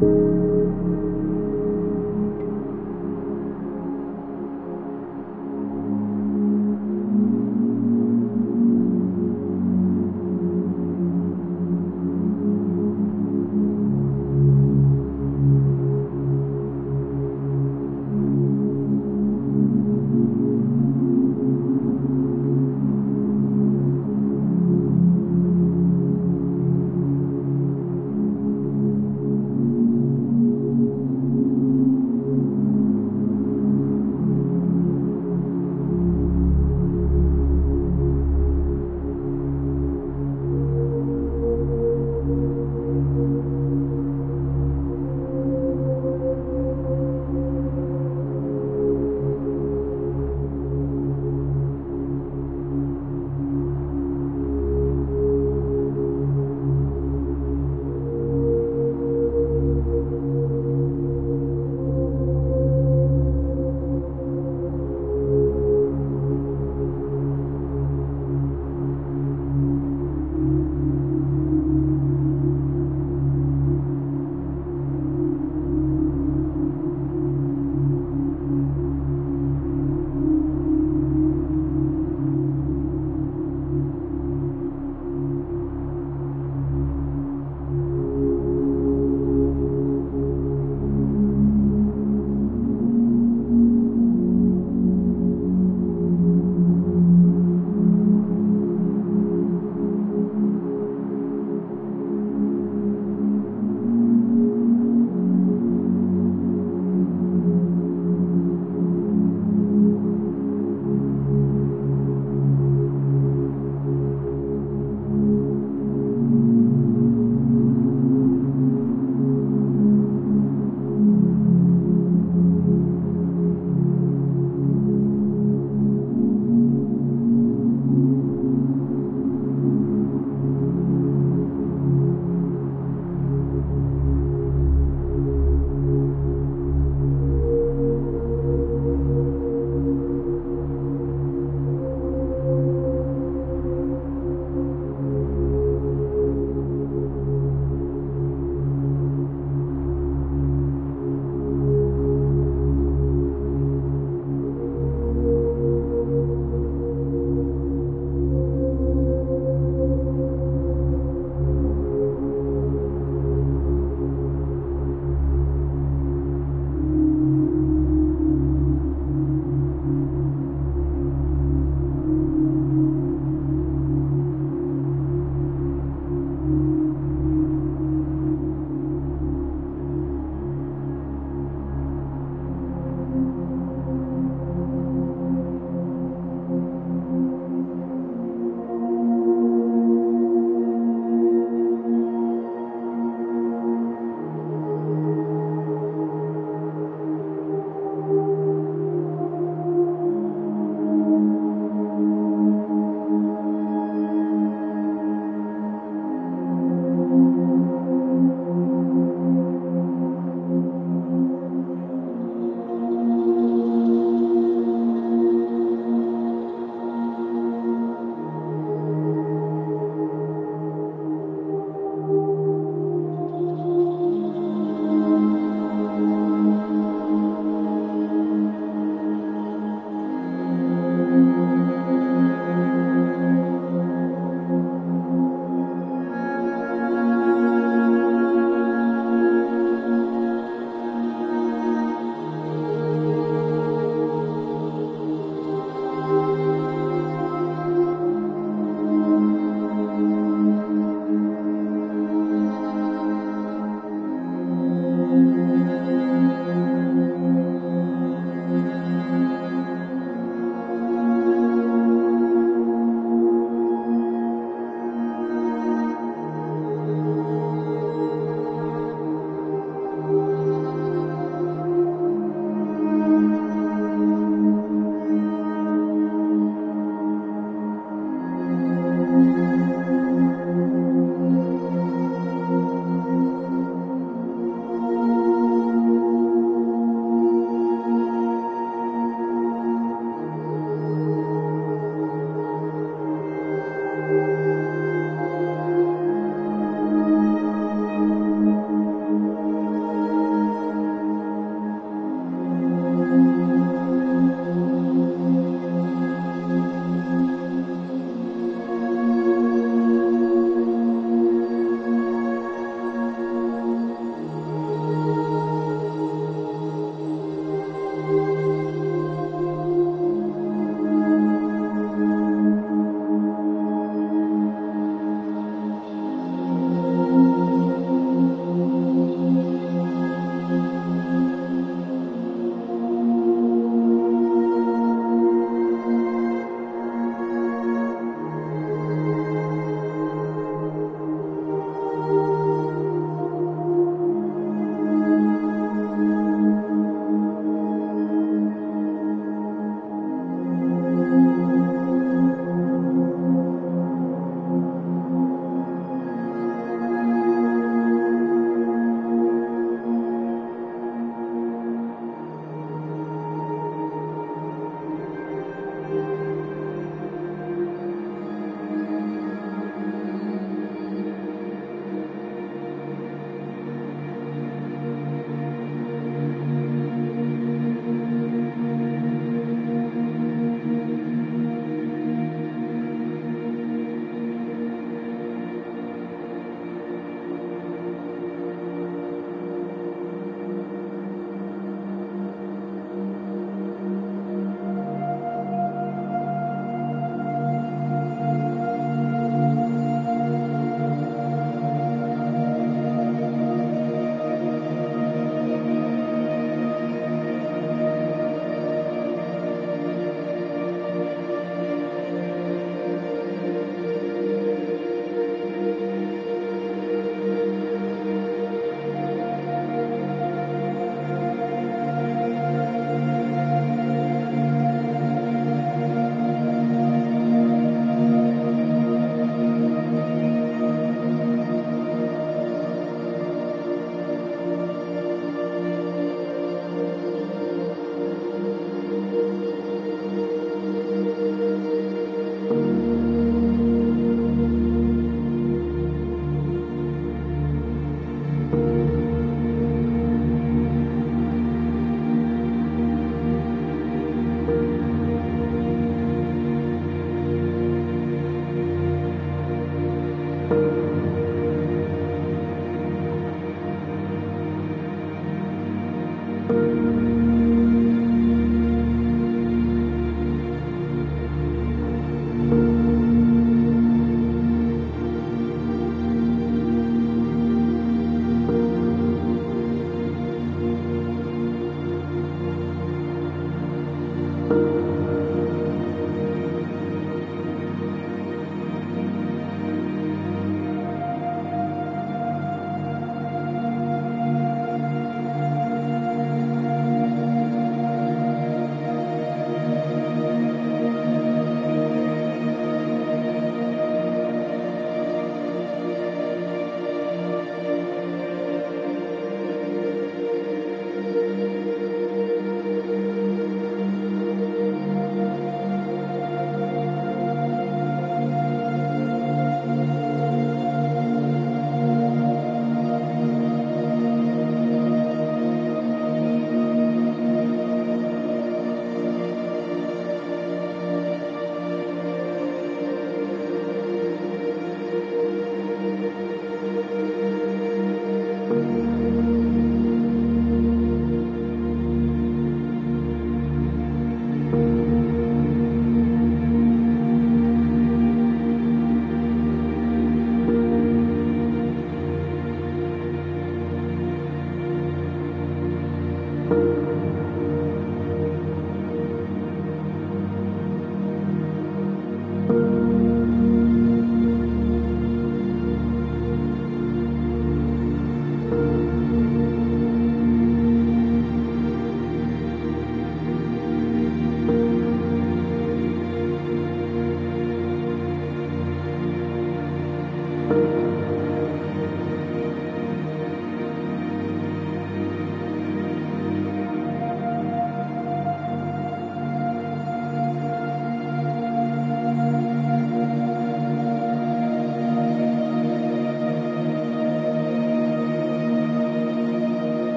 you